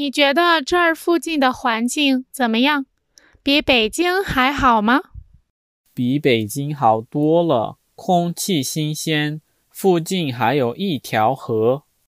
你觉得这儿附近的环境怎么样？比北京还好吗？比北京好多了空气新鲜附近还有一条河。